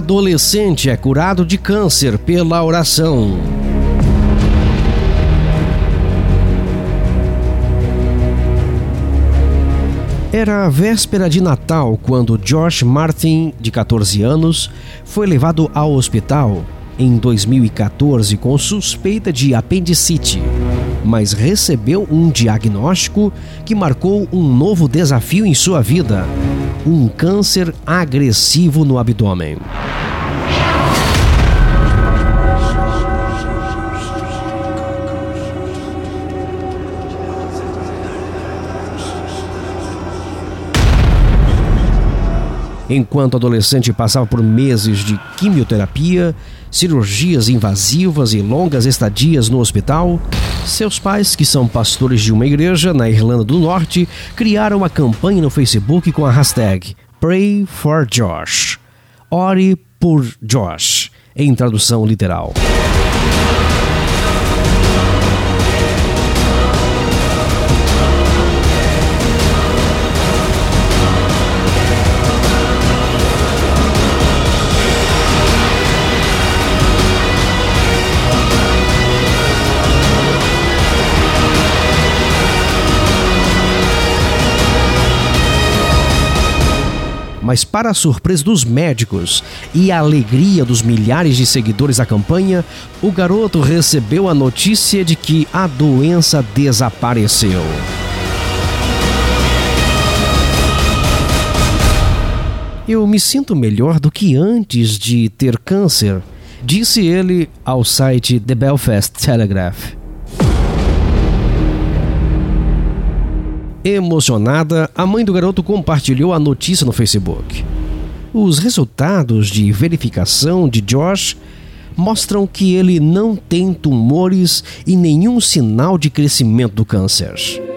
Adolescente é curado de câncer pela oração. Era a véspera de Natal quando Josh Martin, de 14 anos, foi levado ao hospital em 2014 com suspeita de apendicite, mas recebeu um diagnóstico que marcou um novo desafio em sua vida: um câncer agressivo no abdômen. Enquanto adolescente passava por meses de quimioterapia, cirurgias invasivas e longas estadias no hospital, seus pais, que são pastores de uma igreja na Irlanda do Norte, criaram uma campanha no Facebook com a hashtag Pray for Josh. Ore por Josh, em tradução literal. Mas para a surpresa dos médicos e a alegria dos milhares de seguidores da campanha, o garoto recebeu a notícia de que a doença desapareceu. Eu me sinto melhor do que antes de ter câncer, disse ele ao site The Belfast Telegraph. Emocionada, a mãe do garoto compartilhou a notícia no Facebook. Os resultados de verificação de Josh mostram que ele não tem tumores e nenhum sinal de crescimento do câncer.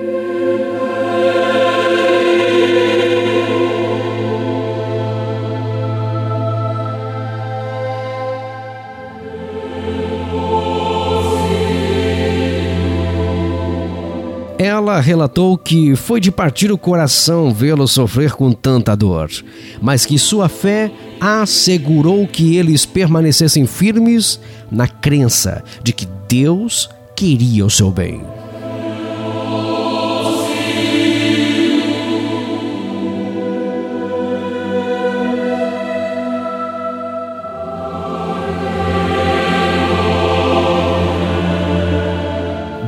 Ela relatou que foi de partir o coração vê-lo sofrer com tanta dor, mas que sua fé assegurou que eles permanecessem firmes na crença de que Deus queria o seu bem.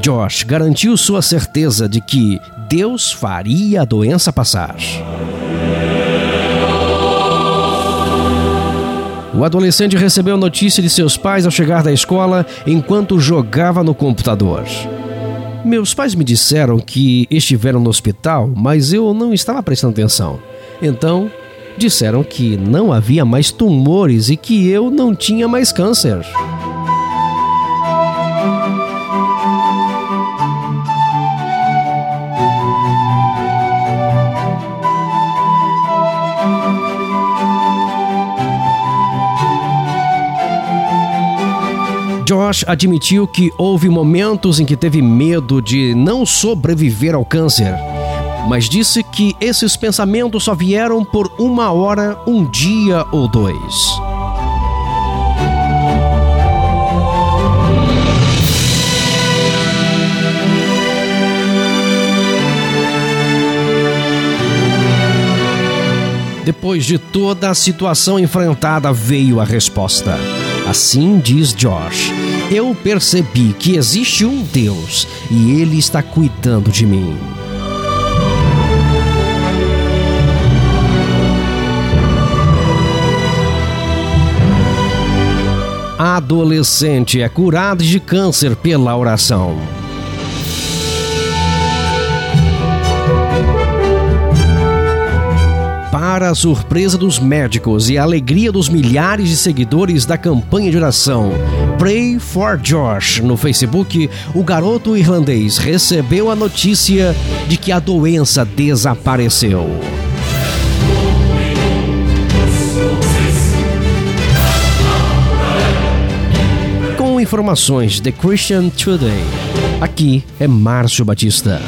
Josh garantiu sua certeza de que Deus faria a doença passar. O adolescente recebeu notícia de seus pais ao chegar da escola enquanto jogava no computador. Meus pais me disseram que estiveram no hospital, mas eu não estava prestando atenção. Então, disseram que não havia mais tumores e que eu não tinha mais câncer. Josh admitiu que houve momentos em que teve medo de não sobreviver ao câncer, mas disse que esses pensamentos só vieram por uma hora, um dia ou dois. Depois de toda a situação enfrentada, veio a resposta. Assim diz Josh: Eu percebi que existe um Deus e Ele está cuidando de mim. Adolescente é curado de câncer pela oração. Para a surpresa dos médicos e a alegria dos milhares de seguidores da campanha de oração Pray for Josh no Facebook, o garoto irlandês recebeu a notícia de que a doença desapareceu. Com informações The Christian Today, aqui é Márcio Batista.